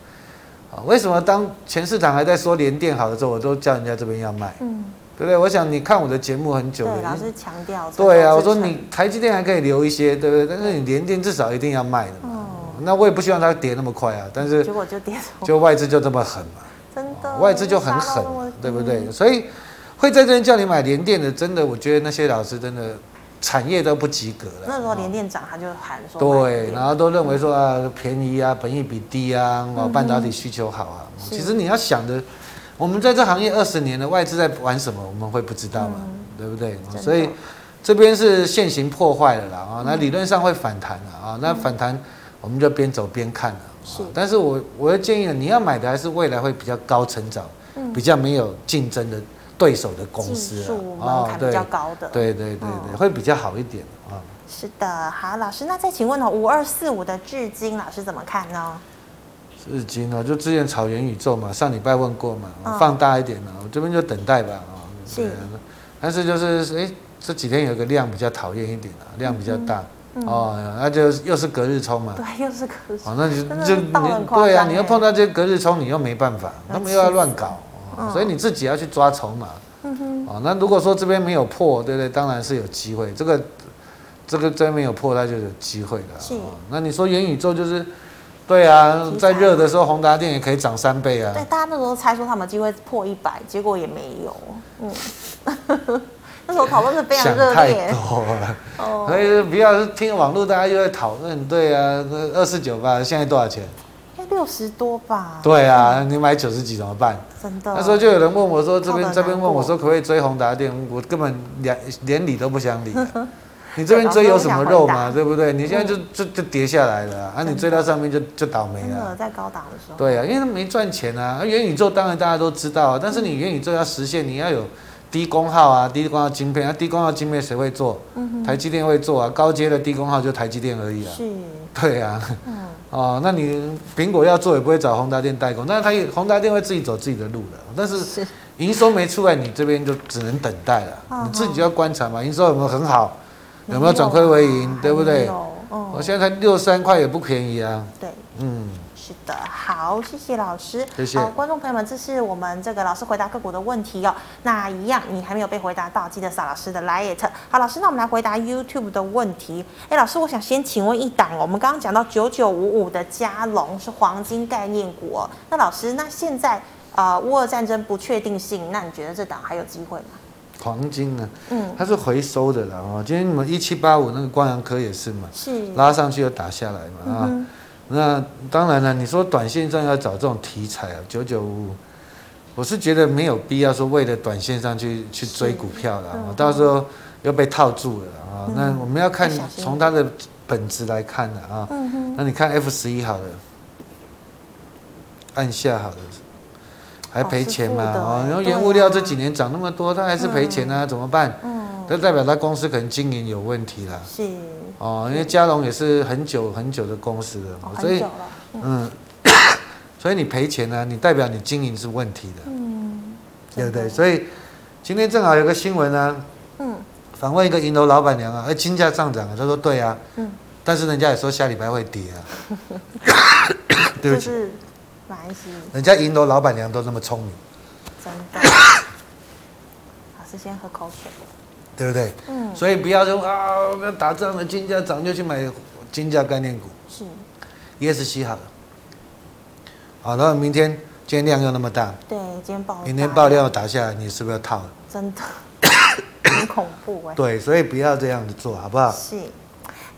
Speaker 2: 啊，为什么当全市场还在说联电好的时候，我都叫人家这边要卖？嗯。对不对？我想你看我的节目很久了，
Speaker 1: 对，老师强调。
Speaker 2: 对啊，我说你台积电还可以留一些，对不对？但是你联电至少一定要卖的嘛。嗯。那我也不希望它跌那么快啊，但是结果就跌，就外资就这么狠嘛。真的。外资就很狠，对不对？所以会在这边叫你买联电的，真的，我觉得那些老师真的产业都不及格了。
Speaker 1: 那时候联电涨，他就喊说。
Speaker 2: 对，然后都认为说啊，便宜啊，本益比低啊，哦，半导体需求好啊。其实你要想的。我们在这行业二十年了，外资在玩什么，我们会不知道吗？嗯、对不对？所以这边是现行破坏了啦啊，那理论上会反弹了啊，那反弹我们就边走边看了。是，但是我我的建议呢，你要买的还是未来会比较高成长，嗯、比较没有竞争的对手的公司
Speaker 1: 啊，门槛比较高的，
Speaker 2: 对对对会比较好一点啊。
Speaker 1: 是的，好，老师，那再请问呢，五二四五的至今老师怎么看呢？
Speaker 2: 至今呢，就之前炒元宇宙嘛，上礼拜问过嘛，哦、放大一点呢，我这边就等待吧啊。是，但是就是哎，这几天有个量比较讨厌一点啊，量比较大、嗯嗯、哦，那就又是隔日冲嘛。
Speaker 1: 对，又是隔日。
Speaker 2: 哦，那你就你对啊，你又碰到这些隔日冲，你又没办法，他们又要乱搞、哦，所以你自己要去抓筹码。嗯哼。哦，那如果说这边没有破，对不对？当然是有机会。这个这个这边没有破，它就有机会的。是、哦。那你说元宇宙就是。对啊，在热的时候，宏达电也可以涨三倍啊。
Speaker 1: 对，大家那时候猜说他们机会破一百，结果也没有。嗯，那时候讨论是非常热烈。
Speaker 2: 想太多了。哦。所以不要听网络，大家又在讨论。对啊，二四九八现在多少钱？
Speaker 1: 六十多吧。
Speaker 2: 对啊，你买九十几怎么办？
Speaker 1: 真的。
Speaker 2: 那时候就有人问我说：“这边这边问我说，可不可以追宏达电？”我根本连连理都不想理。你这边追有什么肉嘛？对不对？你现在就就就跌下来了啊！你追到上面就就倒霉了。
Speaker 1: 在高档的时候。
Speaker 2: 对啊，因为他没赚钱啊。元宇宙当然大家都知道啊，但是你元宇宙要实现，你要有低功耗啊，低功耗晶片啊，低功耗晶片谁会做？台积电会做啊，高阶的低功耗就台积电而已啊。是。对啊。哦，那你苹果要做也不会找宏达电代工，但是他宏达电会自己走自己的路的。但是营收没出来，你这边就只能等待了。你自己就要观察嘛，营收有没有很好？有没有转亏为盈，对不对？哦，我现在才六十三块，也不便宜啊。
Speaker 1: 对，嗯，是的，好，谢谢老师。
Speaker 2: 谢谢。
Speaker 1: 好，观众朋友们，这是我们这个老师回答个股的问题哦。那一样，你还没有被回答到，记得扫老师的 LINE。好，老师，那我们来回答 YouTube 的问题。哎，老师，我想先请问一档哦，我们刚刚讲到九九五五的加龙是黄金概念股哦。那老师，那现在啊，呃，乌俄战争不确定性，那你觉得这档还有机会吗？
Speaker 2: 黄金呢？嗯，它是回收的了哦。今天你们一七八五那个光阳科也是嘛，是拉上去又打下来嘛啊。嗯、那当然了，你说短线上要找这种题材啊，九九五五，我是觉得没有必要说为了短线上去去追股票了啊，嗯、到时候又被套住了啊。嗯、那我们要看从它的本质来看的啊。嗯。那你看 F 十一好了，按下好了。还赔钱嘛？哦，然后原物料这几年涨那么多，它还是赔钱啊？怎么办？嗯，这代表他公司可能经营有问题啦。是。哦，因为嘉龙也是很久很久的公司了，所以嗯，所以你赔钱呢，你代表你经营是问题的。嗯。对不对？所以今天正好有个新闻呢。嗯。访问一个银楼老板娘啊，哎，金价上涨啊，他说对啊。嗯。但是人家也说下礼拜会跌啊。对不起。人家银楼老板娘都那么聪明，
Speaker 1: 真的。老师先喝口水，
Speaker 2: 对不对？嗯。所以不要说啊，要打仗了，金价涨就去买金价概念股。是。ESC 好了。好，然后明天今天量又那么大，
Speaker 1: 对，今天爆。
Speaker 2: 明天爆量打下来，你是不是要套了？
Speaker 1: 真的，很恐怖哎。
Speaker 2: 对，所以不要这样子做，好不好？
Speaker 1: 是。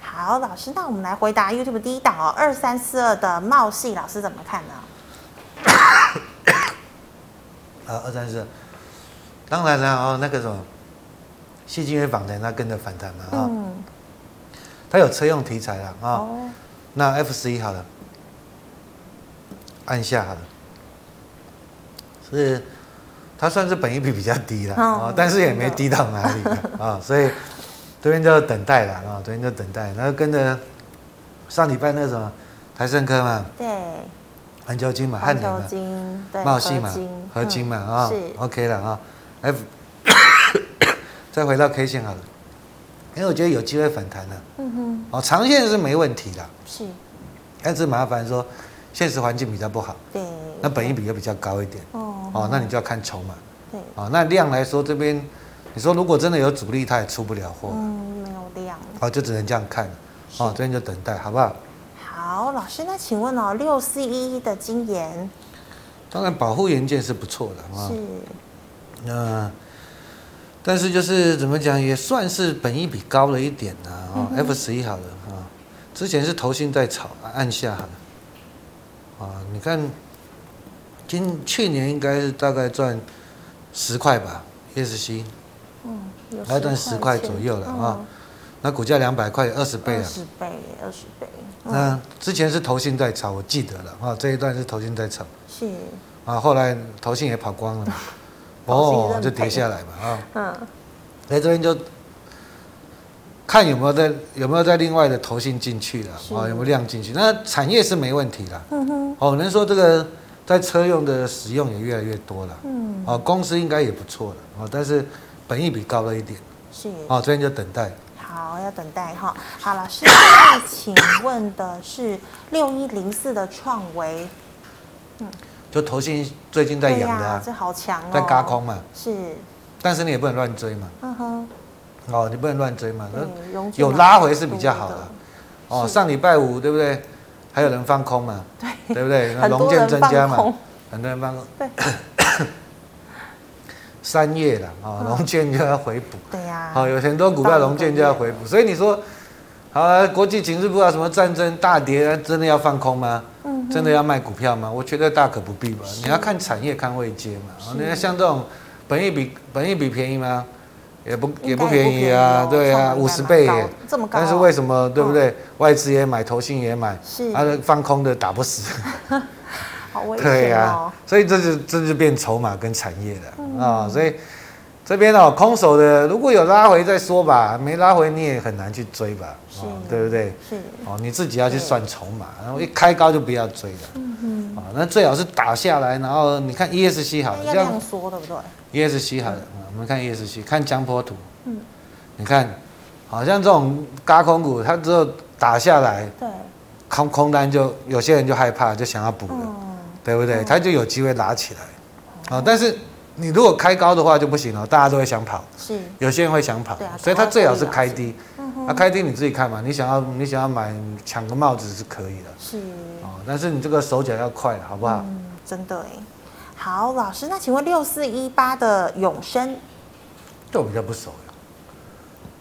Speaker 1: 好，老师，那我们来回答 YouTube 第一档哦，二三四二的茂系，老师怎么看呢？
Speaker 2: 啊，二三四，当然了哦，那个什么，矽晶圆反弹，它跟着反弹了啊。嗯。它有车用题材了啊。哦。那 F 十一好了，按下好了，是它算是本益比比较低了啊，但是也没低到哪里啊，所以这边就等待了啊，这边就等待，然后跟着上礼拜那什么台盛科嘛。对。环球金嘛，汉磊嘛，茂信嘛，合金嘛啊，OK 了啊。F，再回到 K 线好了，因为我觉得有机会反弹了。嗯哼。哦，长线是没问题的。是。但是麻烦说，现实环境比较不好。对。那本益比又比较高一点。哦。哦，那你就要看筹码。对。哦，那量来说这边，你说如果真的有主力，它也出不了货。
Speaker 1: 嗯，没有量。
Speaker 2: 哦，就只能这样看。哦，这边就等待，好不好？
Speaker 1: 好，老师，那请问哦，六四一一的金研，
Speaker 2: 当然保护元件是不错的啊。是。那，但是就是怎么讲，也算是本益比高了一点呐。啊，F 十一好了啊，之前是投信在炒，按下好了。啊，你看今去年应该是大概赚十块吧，ESC，
Speaker 1: 嗯，
Speaker 2: 大概赚十块左右了啊。那股价两百块，二十倍了。
Speaker 1: 二十倍，二十倍。
Speaker 2: 嗯、那之前是投信在炒，我记得了啊、哦，这一段是投信在炒。
Speaker 1: 是。
Speaker 2: 啊，后来投信也跑光了，哦，就跌下来嘛啊。嗯。在这边就看有没有在有没有在另外的投信进去了啊，有没有量进去？那产业是没问题的。嗯哼。哦，能说这个在车用的使用也越来越多了。嗯。哦，公司应该也不错的哦，但是本益比高了一点。是。哦，这边就等待。
Speaker 1: 好，要等待哈。好，老师，再请问的是六一零四的创维。
Speaker 2: 嗯。就投信最近在养的啊，
Speaker 1: 这好强哦，
Speaker 2: 在轧空嘛。
Speaker 1: 是。
Speaker 2: 但是你也不能乱追嘛。嗯哼。哦，你不能乱追嘛。
Speaker 1: 嗯。
Speaker 2: 有拉回是比较好的。哦，上礼拜五对不对？还有人放空嘛？
Speaker 1: 对。
Speaker 2: 对不对？那融券增加嘛。
Speaker 1: 很
Speaker 2: 多人放空。对。三月了啊，融券就要回补。
Speaker 1: 对呀。
Speaker 2: 好，有很多股票融券就要回补，所以你说，好啊，国际情势不知道什么战争大跌，真的要放空吗？真的要卖股票吗？我觉得大可不必吧。你要看产业，看位阶嘛。你看像这种，本益比本益比便宜吗？也不也不便宜啊。对啊，五十倍耶，
Speaker 1: 这么高。
Speaker 2: 但是为什么对不对？外资也买，投信也买，啊，放空的打不死。
Speaker 1: 好危险哦。
Speaker 2: 对呀，所以这就这就变筹码跟产业了啊。所以这边哦，空手的如果有拉回再说吧，没拉回你也很难去追吧。哦，对不对？是哦，你自己要去算筹码，然后一开高就不要追了。嗯嗯。啊，那最好是打下来，然后你看 ESC 好了，
Speaker 1: 这样说对不对
Speaker 2: ？ESC 好了，我们看 ESC，看江波图。嗯。你看，好像这种高空股，它只有打下来，对，空空单就有些人就害怕，就想要补了，对不对？它就有机会拉起来。啊，但是你如果开高的话就不行了，大家都会想跑。是。有些人会想跑，啊所以它最好是开低。那、啊、开低你自己看嘛，你想要你想要买抢个帽子是可以的，是哦，但是你这个手脚要快，好不好？
Speaker 1: 嗯，真的哎。好，老师，那请问六四一八的永生，
Speaker 2: 这我比较不熟呀。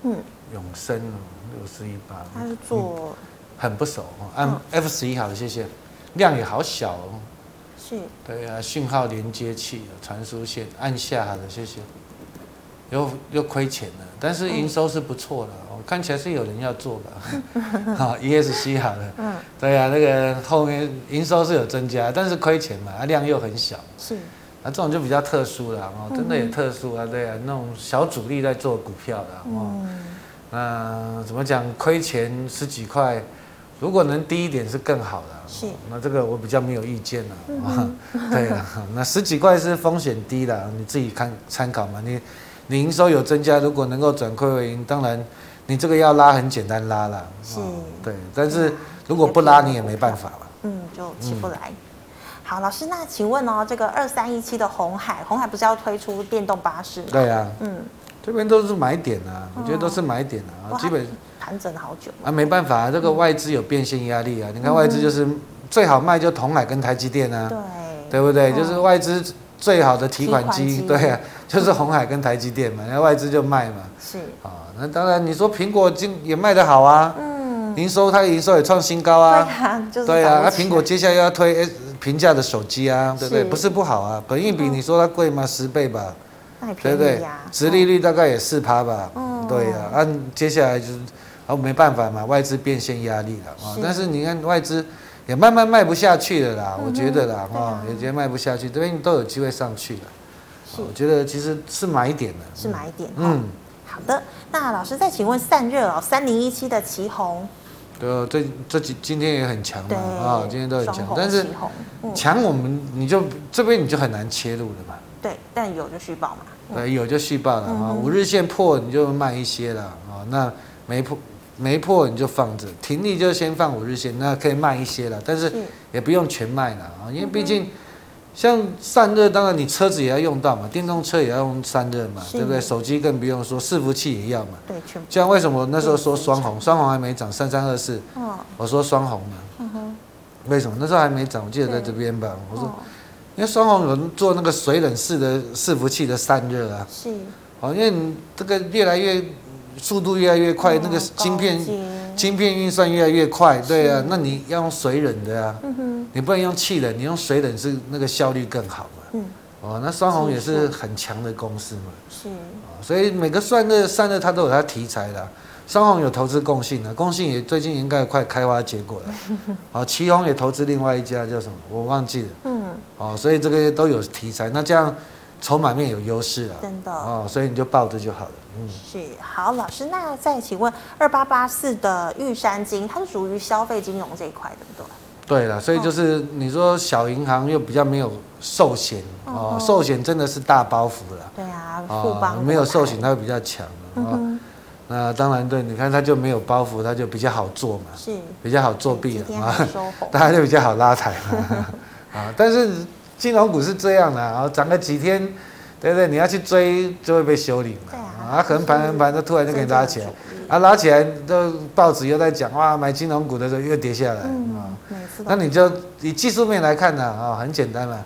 Speaker 2: 嗯，永生六四一八，
Speaker 1: 他是做、嗯、
Speaker 2: 很不熟哦。按 F 十一好了，谢谢。量也好小哦。是。对啊，讯号连接器、传输线，按下好了，谢谢。又又亏钱了，但是营收是不错的，我、嗯、看起来是有人要做的。好，ESC 好了，嗯，对呀、啊，那个后面营收是有增加，但是亏钱嘛，量又很小，是，那这种就比较特殊了哦，真的也特殊啊，对啊，那种小主力在做股票的哦，那怎么讲，亏钱十几块，如果能低一点是更好的，是，那这个我比较没有意见了，嗯、对啊，那十几块是风险低的，你自己看参考嘛，你。你营收有增加，如果能够转亏为盈，当然你这个要拉很简单拉了，是，对。但是如果不拉，你也没办法了。
Speaker 1: 嗯，就起不来。嗯、好，老师，那请问哦，这个二三一七的红海，红海不是要推出电动巴士吗？
Speaker 2: 对啊，嗯，这边都是买点啊，我觉得都是买点啊，基本
Speaker 1: 盘整好久
Speaker 2: 啊，没办法，啊这个外资有变现压力啊。你看外资就是最好卖就同海跟台积电啊，对，对不对？就是外资。最好的提款机，对啊，就是红海跟台积电嘛，那外资就卖嘛。是啊，那当然你说苹果今也卖得好啊，嗯，营收它营收也创新高啊，对啊，就是对啊，那苹果接下来要推平价的手机啊，对不对？不是不好啊，本益比你说它贵吗？十倍吧，对不对？殖利率大概也四趴吧，嗯，对呀，按接下来就是啊没办法嘛，外资变现压力了啊，但是你看外资。也慢慢卖不下去了啦，我觉得啦，啊，也觉得卖不下去，这边都有机会上去了。是，我觉得其实是买点的，
Speaker 1: 是买点。嗯，好的。那老师再请问散热哦，三零一七的旗红。
Speaker 2: 对哦，这这几今天也很强嘛，啊，今天都很强，但是强我们你就这边你就很难切入了嘛。
Speaker 1: 对，但有就续报嘛。
Speaker 2: 对，有就续报了啊，五日线破你就慢一些了啊，那没破。没破你就放着，停利就先放五日线，那可以卖一些了，但是也不用全卖了啊，因为毕竟像散热，当然你车子也要用到嘛，电动车也要用散热嘛，对不对？手机更不用说，伺服器也要嘛。对，全。像为什么那时候说双红，双红还没涨，三三二四，我说双红嘛。为什么那时候还没涨？我记得在这边吧。我说，因为双红有人做那个水冷式的伺服器的散热啊。是。哦，因为你这个越来越。速度越来越快，那个晶片晶片运算越来越快，对啊，那你要用水冷的啊，嗯，你不能用气冷，你用水冷是那个效率更好嘛。嗯，哦，那双红也是很强的公司嘛。是，所以每个散热散热它都有它题材的。双红有投资共性的，共性也最近应该快开花结果了。好，奇鋐也投资另外一家叫什么？我忘记了。嗯，哦，所以这个都有题材，那这样筹码面有优势了。真的哦，所以你就抱着就好了。嗯，
Speaker 1: 是好，老师，那再请问二八八四的玉山金，它是属于消费金融这一块，对不对？
Speaker 2: 对了，所以就是你说小银行又比较没有寿险哦，寿险真的是大包袱了。
Speaker 1: 对啊，富邦
Speaker 2: 没有寿险，它会比较强啊。那当然对，你看它就没有包袱，它就比较好做嘛，是比较好作弊了啊，大家就比较好拉抬嘛 啊。但是金融股是这样的啊，涨个几天，对不对？你要去追就会被修理嘛啊，横盘横盘，它突然就给你拉起来啊，拉起来都报纸又在讲哇，买金融股的时候又跌下来啊。那你就以技术面来看呢啊，很简单嘛，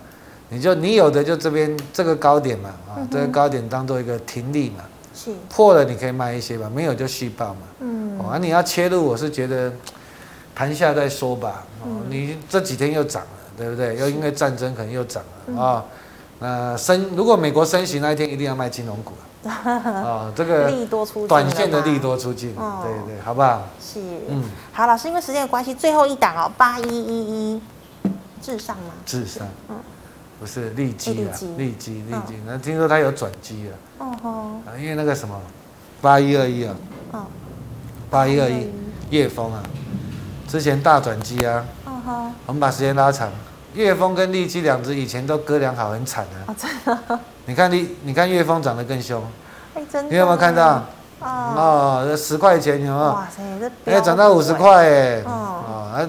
Speaker 2: 你就你有的就这边这个高点嘛啊，这个高点当做一个停利嘛。破了你可以卖一些吧，没有就续报嘛。嗯，啊，你要切入，我是觉得盘下再说吧。哦，你这几天又涨了，对不对？又因为战争可能又涨了啊。那升，如果美国升息那一天，一定要卖金融股 啊。这个利多出，短线的利多出尽。对对，好不好？
Speaker 1: 是。嗯，好，老师，因为时间的关系，最后一档哦，八一一一，至上吗？
Speaker 2: 至上。嗯。不是利基啊，利基利基，那听说它有转机啊。哦吼。因为那个什么，八一二一啊。哦。八一二一，叶峰啊，之前大转机啊。哦吼。我们把时间拉长，烨丰跟利基两只以前都割两好很惨的。哦，真的。你看利，你看岳峰涨得更凶。哎，真的。你有没有看到？哦。这十块钱有没有？哇塞，这。哎，涨到五十块哎。哦。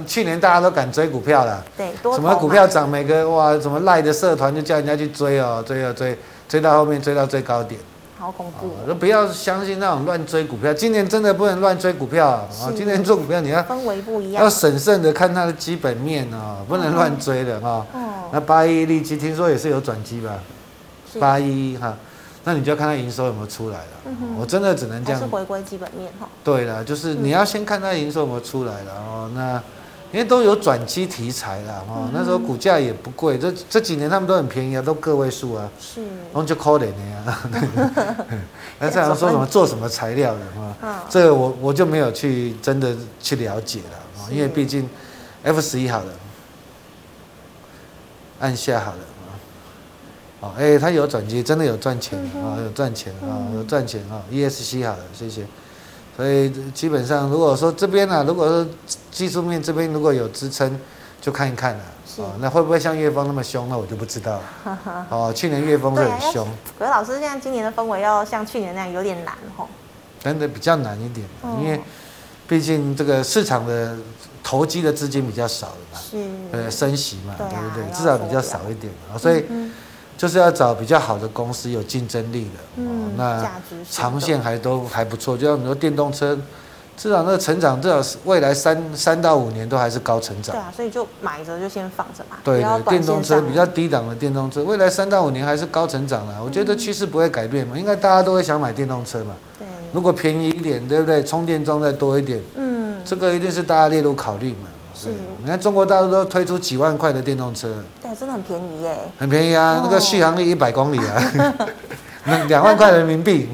Speaker 2: 去年大家都敢追股票了，对，什么股票涨，每个哇，什么赖的社团就叫人家去追哦，追啊追，追到后面追到最高点，
Speaker 1: 好恐怖！
Speaker 2: 都不要相信那种乱追股票，今年真的不能乱追股票啊！今年做股票你要
Speaker 1: 氛围不一样，
Speaker 2: 要审慎的看它的基本面啊，不能乱追的啊。那八一利基听说也是有转机吧？八一哈。那你就要看它营收有没有出来了。嗯、哼我真的只能这样。
Speaker 1: 是回归基本面哈。
Speaker 2: 对了，就是你要先看它营收有没有出来了哦。那因为都有转机题材啦哦，嗯、那时候股价也不贵，这这几年他们都很便宜啊，都个位数啊。是。然后就可怜的呀。那这样说什么做什么材料的啊？嗯、这个我我就没有去真的去了解了啊，因为毕竟 F 十一好了，按下好了。哦，哎、欸，它有转机，真的有赚钱啊、嗯哦，有赚钱啊，有赚钱啊，ESC 好了，谢谢。所以基本上，如果说这边呢、啊，如果说技术面这边如果有支撑，就看一看了。啊、哦。那会不会像月峰那么凶？那我就不知道了。哦，去年月峰是很凶。
Speaker 1: 可是老师，现在今年的氛围要像去年那样有点难吼。
Speaker 2: 真的比较难一点，哦、因为毕竟这个市场的投机的资金比较少了嘛。是。呃，升息嘛，对，不对？至少比较少一点啊，所以。嗯就是要找比较好的公司，有竞争力的，嗯，那长线还都还不错。就像你说电动车，至少那个成长，至少是未来三三到五年都还是高成长。对啊，
Speaker 1: 所以就买着就先放着嘛。
Speaker 2: 对对，电动车比较低档的电动车，未来三到五年还是高成长的。我觉得趋势不会改变嘛，应该大家都会想买电动车嘛。对，如果便宜一点，对不对？充电桩再多一点，嗯，这个一定是大家列入考虑嘛。是，你看中国大陆都推出几万块的电动车，
Speaker 1: 对，真的很便宜耶，
Speaker 2: 很便宜啊，那个续航力一百公里啊，那 两万块人民币，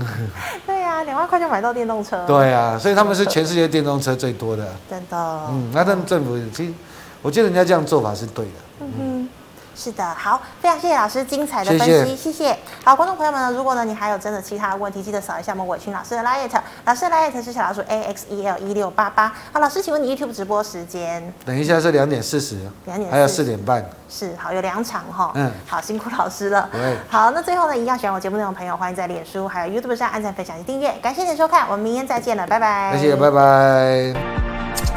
Speaker 1: 对呀，两万块就买到电动车，
Speaker 2: 对啊，所以他们是全世界电动车最多的，
Speaker 1: 真的，
Speaker 2: 嗯，那他们政府其实，我觉得人家这样做法是对的，嗯哼。
Speaker 1: 是的，好，非常谢谢老师精彩的分析，谢谢。好，观众朋友们呢，如果呢你还有真的其他的问题，记得扫一下我们伟群老师的 LINE，老师的 LINE 是小老鼠 A X E L 一六八八。好，老师，请问你 YouTube 直播时间？
Speaker 2: 等一下是两点四十，两点，还有四点半。
Speaker 1: 是，好，有两场哈。嗯，好，辛苦老师了。对好，那最后呢，一样喜欢我节目内容的朋友，欢迎在脸书还有 YouTube 上按赞、分享及订阅。感谢你的收看，我们明天再见了，拜拜。
Speaker 2: 谢谢，拜拜。